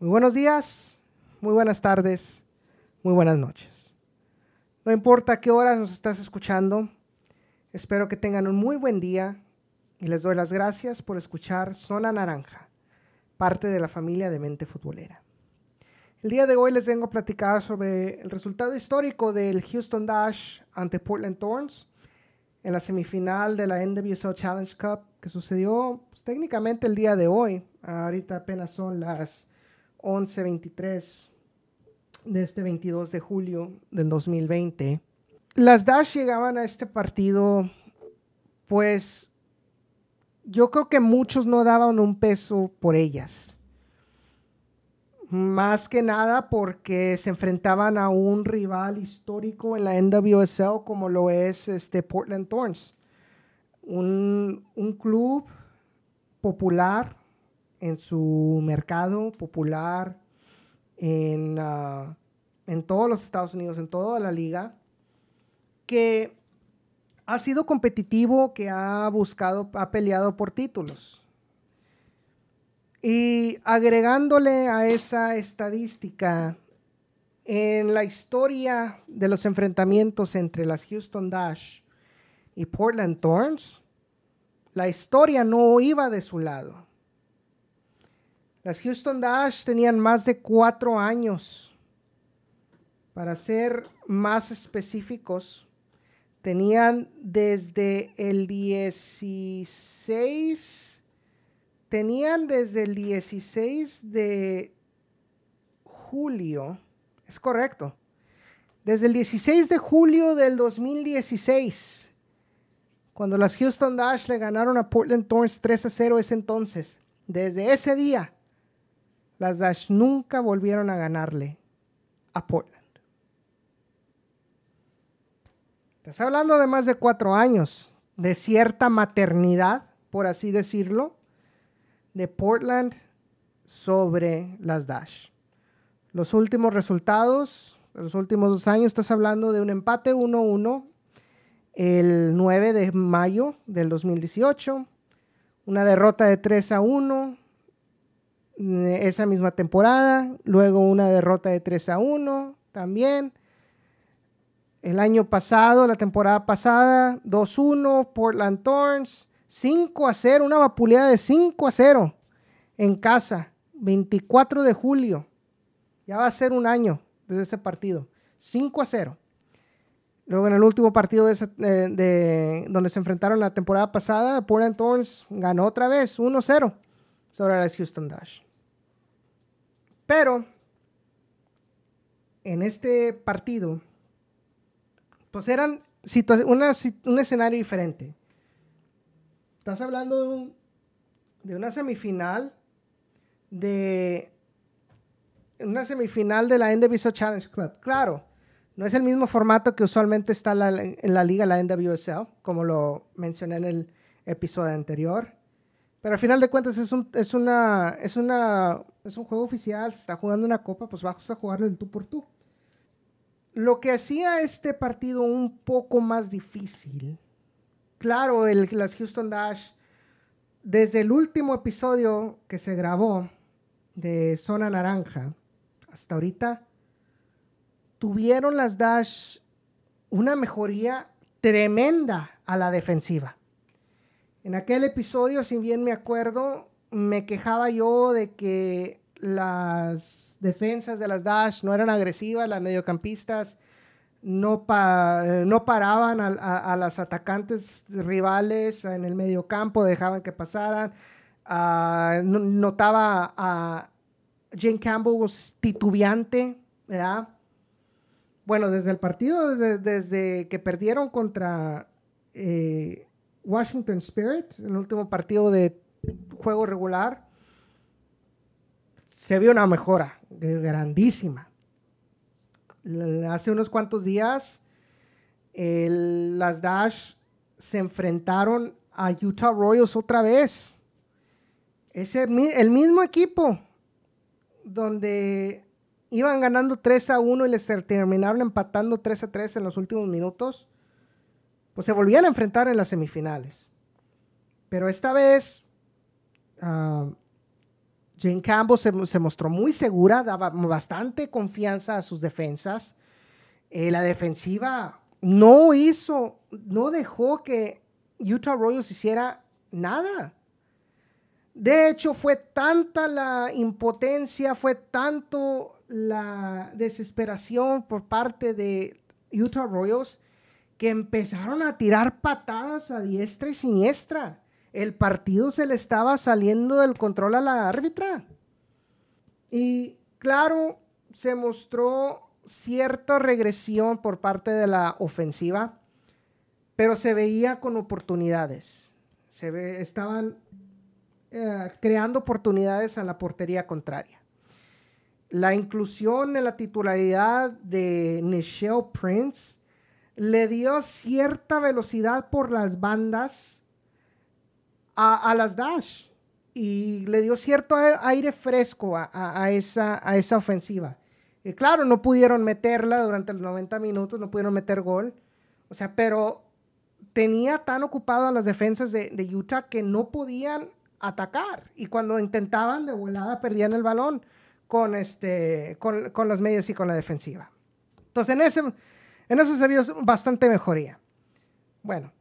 Muy buenos días, muy buenas tardes, muy buenas noches. No importa qué hora nos estás escuchando, espero que tengan un muy buen día y les doy las gracias por escuchar Zona Naranja, parte de la familia de Mente Futbolera. El día de hoy les vengo a platicar sobre el resultado histórico del Houston Dash ante Portland Thorns en la semifinal de la NWSL Challenge Cup que sucedió pues, técnicamente el día de hoy. Ahorita apenas son las 11:23 de este 22 de julio del 2020. Las Dash llegaban a este partido, pues yo creo que muchos no daban un peso por ellas. Más que nada porque se enfrentaban a un rival histórico en la NWSL como lo es este Portland Thorns. Un, un club popular en su mercado popular, en, ah, en todos los Estados Unidos, en toda la liga, que ha sido competitivo, que ha buscado, ha peleado por títulos. Y agregándole a esa estadística, en la historia de los enfrentamientos entre las Houston Dash y Portland Thorns, la historia no iba de su lado. Las Houston Dash tenían más de cuatro años. Para ser más específicos, tenían desde el 16, tenían desde el 16 de julio, es correcto, desde el 16 de julio del 2016, cuando las Houston Dash le ganaron a Portland Thorns 3 a 0 ese entonces, desde ese día las Dash nunca volvieron a ganarle a Portland. Estás hablando de más de cuatro años, de cierta maternidad, por así decirlo, de Portland sobre las Dash. Los últimos resultados, los últimos dos años, estás hablando de un empate 1-1 el 9 de mayo del 2018, una derrota de 3 a 1 esa misma temporada, luego una derrota de 3 a 1 también. El año pasado, la temporada pasada, 2-1, Portland Thorns, 5 a 0, una vapuleada de 5 a 0 en casa, 24 de julio. Ya va a ser un año desde ese partido, 5 a 0. Luego en el último partido de, de, donde se enfrentaron la temporada pasada, Portland Thorns ganó otra vez 1-0 sobre las Houston Dash. Pero en este partido, pues eran un escenario diferente. Estás hablando de, una semifinal de una semifinal de la NWSL Challenge Club. Claro, no es el mismo formato que usualmente está en la liga, la NWSL, como lo mencioné en el episodio anterior. Pero al final de cuentas es un, es una, es una, es un juego oficial, se está jugando una copa, pues vas a jugarlo el tú por tú. Lo que hacía este partido un poco más difícil, claro, el, las Houston Dash, desde el último episodio que se grabó de Zona Naranja hasta ahorita, tuvieron las Dash una mejoría tremenda a la defensiva. En aquel episodio, si bien me acuerdo, me quejaba yo de que las defensas de las Dash no eran agresivas, las mediocampistas no, no paraban a, las atacantes rivales en el mediocampo, dejaban que pasaran. Ah, notaba a Jane Campbell titubeante, ¿verdad? Bueno, desde el partido, desde, que perdieron contra eh, Washington Spirit, el último partido de juego regular, se vio una mejora grandísima. Hace unos cuantos días, las Dash se enfrentaron a Utah Royals otra vez. Ese, el mismo equipo donde iban ganando 3 a 1 y les terminaron empatando 3 a 3 en los últimos minutos pues se volvían a enfrentar en las semifinales. Pero esta vez, uh, Jane Campbell se, mostró muy segura, daba bastante confianza a sus defensas. Eh, la defensiva no hizo, no dejó que Utah Royals hiciera nada. De hecho, fue tanta la impotencia, fue tanto la desesperación por parte de Utah Royals que empezaron a tirar patadas a diestra y siniestra. El partido se le estaba saliendo del control a la árbitra. Y claro, se mostró cierta regresión por parte de la ofensiva, pero se veía con oportunidades. Se estaban eh, creando oportunidades a la portería contraria. La inclusión en la titularidad de Nichelle Prince le dio cierta velocidad por las bandas a, las Dash y le dio cierto aire fresco a, esa, ofensiva. Y claro, no pudieron meterla durante los 90 minutos, no pudieron meter gol. O sea, pero tenía tan ocupado a las defensas de, de Utah que no podían atacar. Y cuando intentaban de volada, perdían el balón con, este, las medias y con la defensiva. Entonces, en, ese, en eso se vio bastante mejoría. Bueno,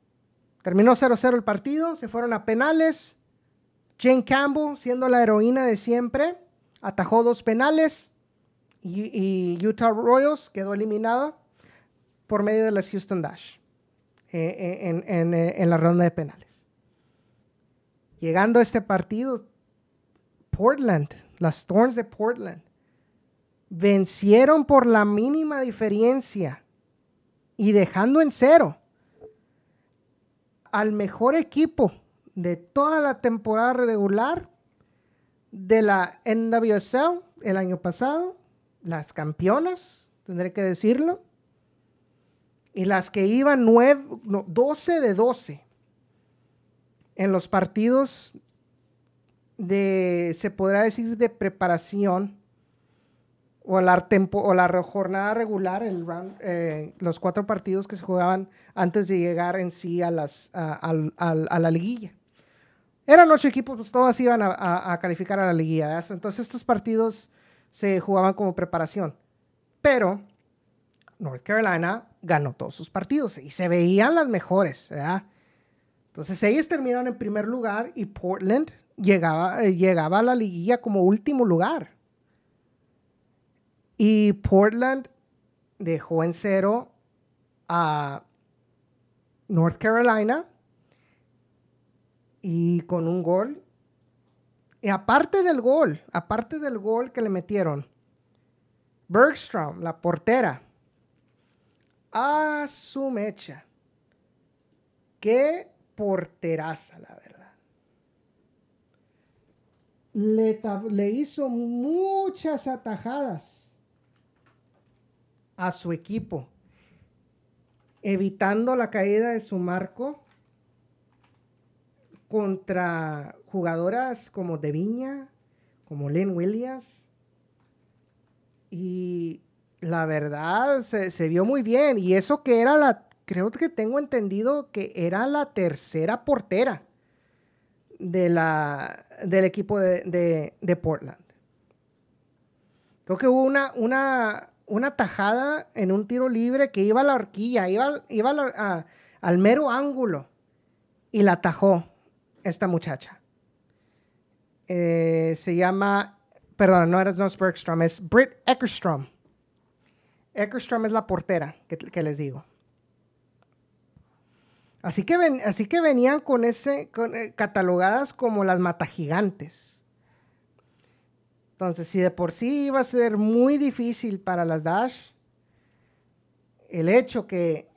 terminó 0-0 el partido, se fueron a penales. Jane Campbell, siendo la heroína de siempre, atajó dos penales y, Utah Royals quedó eliminada por medio de las Houston Dash eh, eh, en, eh, en la ronda de penales. Llegando a este partido, Portland, las Storms de Portland, vencieron por la mínima diferencia y dejando en cero al mejor equipo de toda la temporada regular de la NWSL el año pasado, las campeonas, tendré que decirlo, y las que iban 12 de 12 en los partidos de, se podrá decir, de preparación o la, o la jornada regular, eh, los cuatro partidos que se jugaban antes de llegar en sí a, las, a, la liguilla. Eran ocho equipos, pues todos iban a, calificar a la liguilla. Entonces estos partidos se jugaban como preparación. Pero North Carolina ganó todos sus partidos y se veían las mejores. Entonces ellos terminaron en primer lugar y Portland llegaba, eh, llegaba a la liguilla como último lugar. Y Portland dejó en cero a North Carolina y con un gol. Y aparte del gol, aparte del gol que le metieron, Bergstrom, la portera, a su mecha. Qué porteraza, la verdad le, hizo muchas atajadas a su equipo, evitando la caída de su marco contra jugadoras como De Viña, como Lynn Williams. Y la verdad se, vio muy bien. Y eso que era la, creo que tengo entendido que era la tercera portera de la, del equipo de, Portland. Creo que hubo una, una, una, tajada en un tiro libre que iba a la horquilla, iba, iba al mero ángulo y la tajó esta muchacha. Eh, se llama, perdón, no era Snow Bergstrom, es Britt Eckerstrom. Eckerstrom es la portera que les digo. Así que, así que venían con ese, eh, catalogadas como las matagigantes. Entonces, si de por sí iba a ser muy difícil para las Dash, el hecho que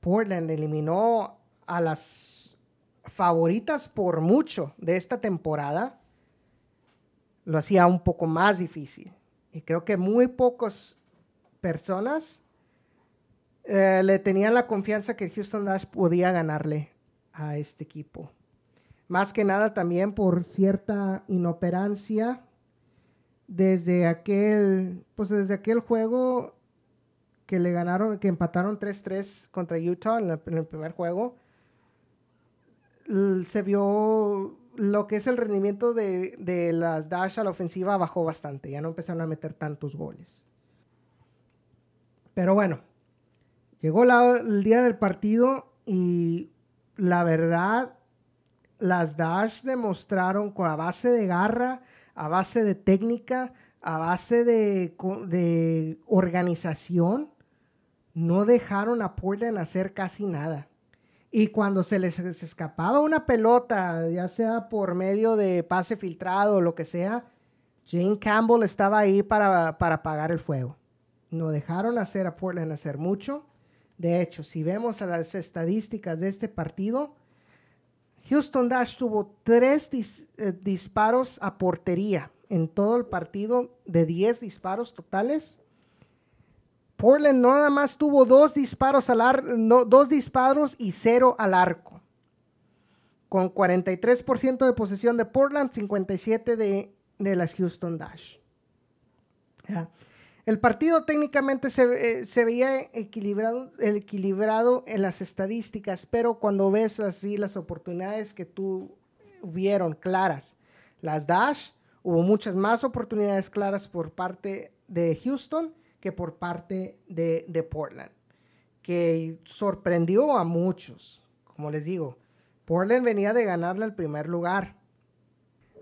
Portland eliminó a las favoritas por mucho de esta temporada, lo hacía un poco más difícil. Y creo que muy pocas personas eh, le tenían la confianza que Houston Dash podía ganarle a este equipo. Más que nada también por cierta inoperancia desde aquel, pues desde aquel juego que le ganaron, que empataron 3-3 contra Utah en, el primer juego. Se vio lo que es el rendimiento de, de las Dash a la ofensiva bajó bastante. Ya no empezaron a meter tantos goles. Pero bueno, llegó el día del partido y la verdad, las Dash demostraron con a base de garra, a base de técnica, a base de, de organización, no dejaron a Portland hacer casi nada. Y cuando se les escapaba una pelota, ya sea por medio de pase filtrado o lo que sea, Jane Campbell estaba ahí para, para apagar el fuego. No dejaron hacer a Portland hacer mucho. De hecho, si vemos las estadísticas de este partido, Houston Dash tuvo tres eh, disparos a portería en todo el partido de 10 disparos totales. Portland nada más tuvo dos disparos, dos disparos y cero al arco. Con 43% de posesión de Portland, 57% de, de las Houston Dash. El partido técnicamente se, eh, veía equilibrado, equilibrado en las estadísticas, pero cuando ves así las oportunidades que tuvieron claras, las Dash, hubo muchas más oportunidades claras por parte de Houston que por parte de, Portland, que sorprendió a muchos. Como les digo, Portland venía de ganarle al primer lugar.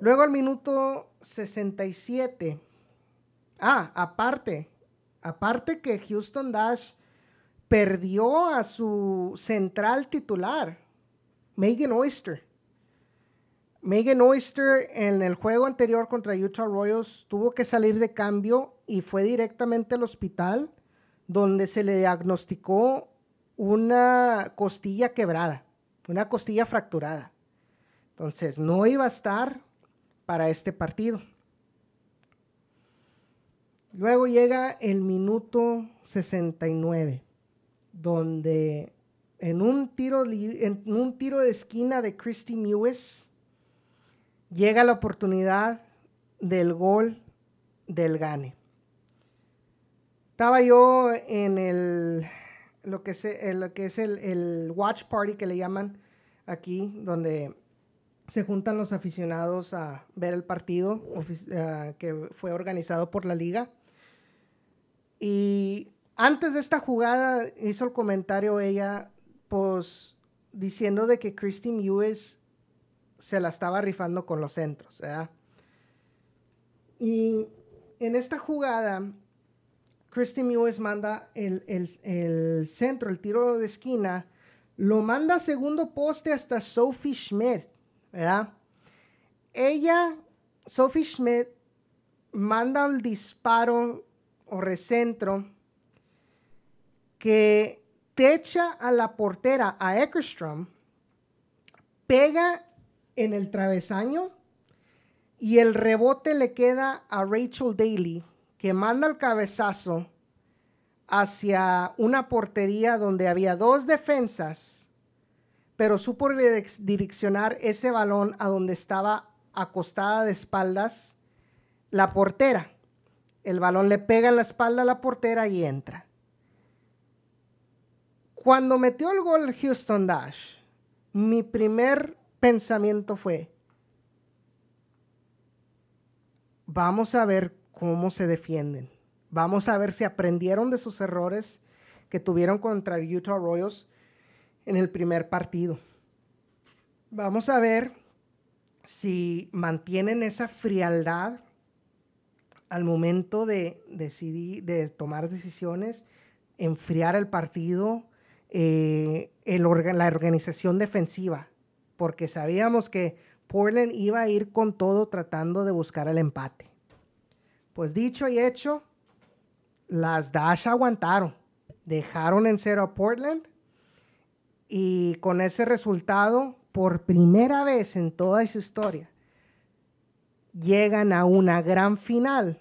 Luego al minuto 67. Ah, aparte, aparte que Houston Dash perdió a su central titular, Megan Oyster. Megan Oyster en el juego anterior contra Utah Royals tuvo que salir de cambio y fue directamente al hospital donde se le diagnosticó una costilla quebrada, una costilla fracturada. Entonces, no iba a estar para este partido. Luego llega el minuto 69, donde en un tiro, en un tiro de esquina de Christy Mewes, llega la oportunidad del gol del Gane. Estaba yo en el, lo que, lo que es el, watch party que le llaman aquí, donde se juntan los aficionados a ver el partido eh, que fue organizado por la liga. Y antes de esta jugada hizo el comentario ella, pues diciendo de que Christy Mewes se la estaba rifando con los centros. Y en esta jugada, Christy Mewes manda el, centro, el tiro de esquina, lo manda a segundo poste hasta Sophie Schmidt. Ella, Sophie Schmidt, manda el disparo o recentro que techa a la portera, a Eckerstrom, pega en el travesaño y el rebote le queda a Rachel Daly, que manda el cabezazo hacia una portería donde había dos defensas, pero supo direccionar ese balón a donde estaba acostada de espaldas la portera. El balón le pega en la espalda a la portera y entra. Cuando metió el gol Houston Dash, mi primer pensamiento fue, vamos a ver cómo se defienden. Vamos a ver si aprendieron de sus errores que tuvieron contra Utah Royals en el primer partido. Vamos a ver si mantienen esa frialdad al momento de decidir, de tomar decisiones, enfriar el partido, eh, la organización defensiva porque sabíamos que Portland iba a ir con todo tratando de buscar el empate. Pues dicho y hecho, las Dash aguantaron, dejaron en cero a Portland y con ese resultado, por primera vez en toda su historia, llegan a una gran final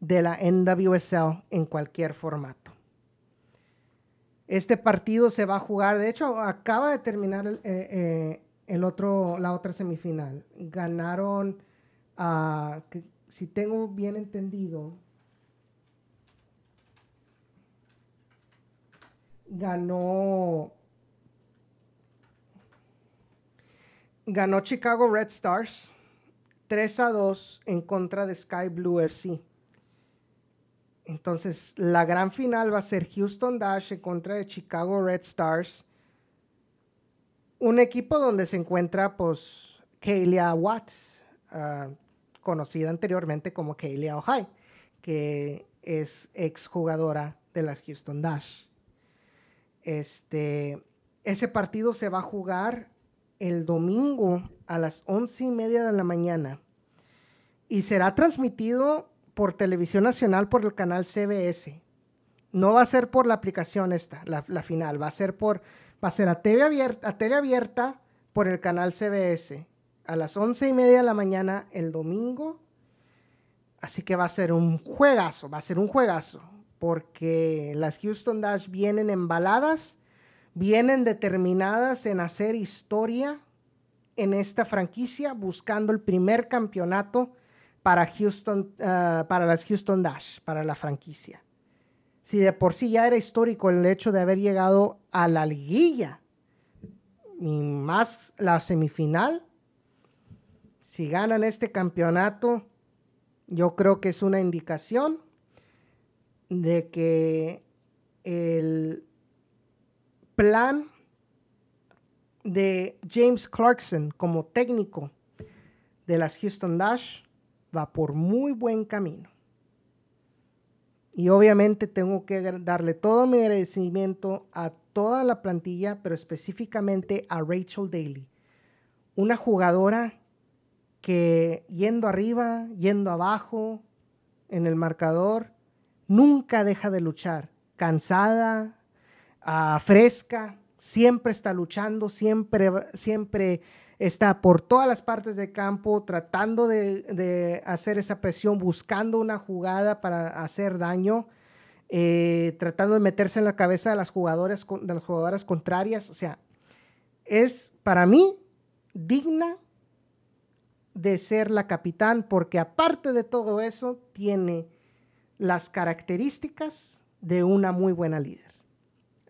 de la NWSL en cualquier formato. Este partido se va a jugar, de hecho, acaba de terminar el, eh, eh, otro, la otra semifinal. Ganaron, uh, si tengo bien entendido, ganó ganó Chicago Red Stars 3 a 2 en contra de Sky Blue FC. Entonces, la gran final va a ser Houston Dash en contra de Chicago Red Stars. Un equipo donde se encuentra, pues, Kaylia Watts, ah, conocida anteriormente como Kaylia O'Hai, que es exjugadora de las Houston Dash. Este, ese partido se va a jugar el domingo a las once y media de la mañana y será transmitido por televisión nacional por el canal CBS. No va a ser por la aplicación esta, la, final, va a ser por, va a ser a TV abierta, a tele abierta por el canal CBS a las once y media de la mañana el domingo. Así que va a ser un juegazo, va a ser un juegazo, porque las Houston Dash vienen embaladas, vienen determinadas en hacer historia en esta franquicia, buscando el primer campeonato para, Houston, ah, para las Houston Dash, para la franquicia. Si de por sí ya era histórico el hecho de haber llegado a la liguilla y más la semifinal, si ganan este campeonato, yo creo que es una indicación de que el plan de James Clarkson como técnico de las Houston Dash va por muy buen camino. Y obviamente tengo que darle todo mi agradecimiento a toda la plantilla, pero específicamente a Rachel Daly, una jugadora que yendo arriba, yendo abajo en el marcador, nunca deja de luchar, cansada, ah, fresca, siempre está luchando, siempre, siempre está por todas las partes del campo tratando de, hacer esa presión, buscando una jugada para hacer daño, eh, tratando de meterse en la cabeza de las jugadoras, de las jugadoras contrarias. O sea, es para mí digna de ser la capitán porque aparte de todo eso tiene las características de una muy buena líder.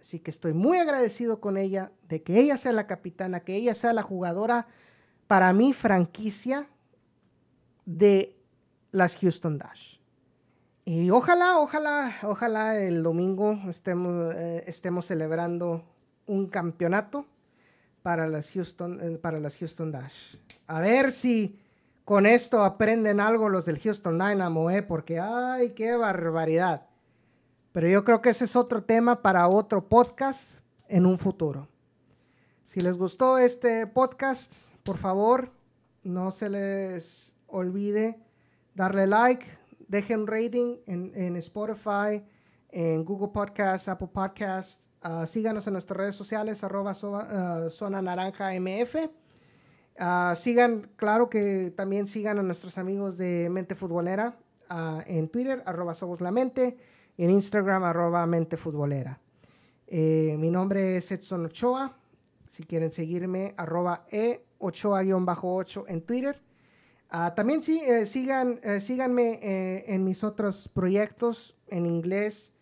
Así que estoy muy agradecido con ella de que ella sea la capitana, que ella sea la jugadora para mi franquicia de las Houston Dash. Y ojalá, ojalá, ojalá el domingo estemos, eh, estemos celebrando un campeonato para las, Houston, eh, para las Houston Dash. A ver si con esto aprenden algo los del Houston Dynamo, ¿eh? porque ay, qué barbaridad. Pero yo creo que ese es otro tema para otro podcast en un futuro. Si les gustó este podcast, por favor, no se les olvide darle like, dejen rating en, Spotify, en Google Podcasts, Apple Podcasts. Ah, síganos en nuestras redes sociales, arroba ah, zona naranja MF. Ah, sigan, claro que también sigan a nuestros amigos de Mente Futbolera en Twitter, arroba somos la mente en Instagram arroba mente futbolera. Eh, mi nombre es Edson Ochoa. Si quieren seguirme, arroba e ochoa-8 en Twitter. Ah, también sí, eh, sigan, eh, síganme en mis otros proyectos en inglés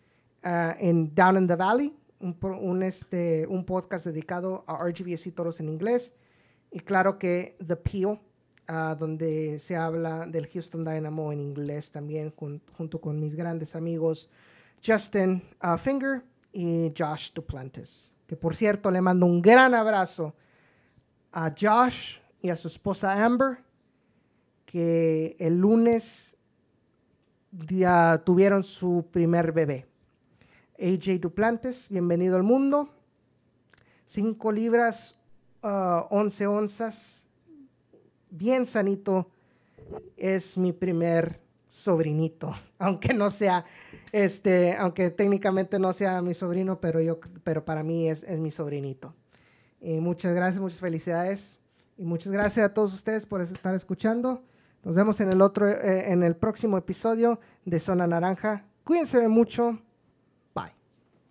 ah, en Down in the Valley, un, este, podcast dedicado a RGBS y en inglés. Y claro que The Peel, donde se habla del Houston Dynamo en inglés también, junto con mis grandes amigos Justin uh, Finger y Josh Duplantis. Que por cierto le mando un gran abrazo a Josh y a su esposa Amber, que el lunes ya tuvieron su primer bebé. AJ Duplantes, bienvenido al mundo. 5 libras, 11 uh, onzas, bien sanito. Es mi primer sobrinito, aunque no sea, este, aunque técnicamente no sea mi sobrino, pero yo, pero para mí es, es mi sobrinito. Muchas gracias, muchas felicidades y muchas gracias a todos ustedes por estar escuchando. Nos vemos en el otro, eh, en el próximo episodio de Zona Naranja. Cuídense mucho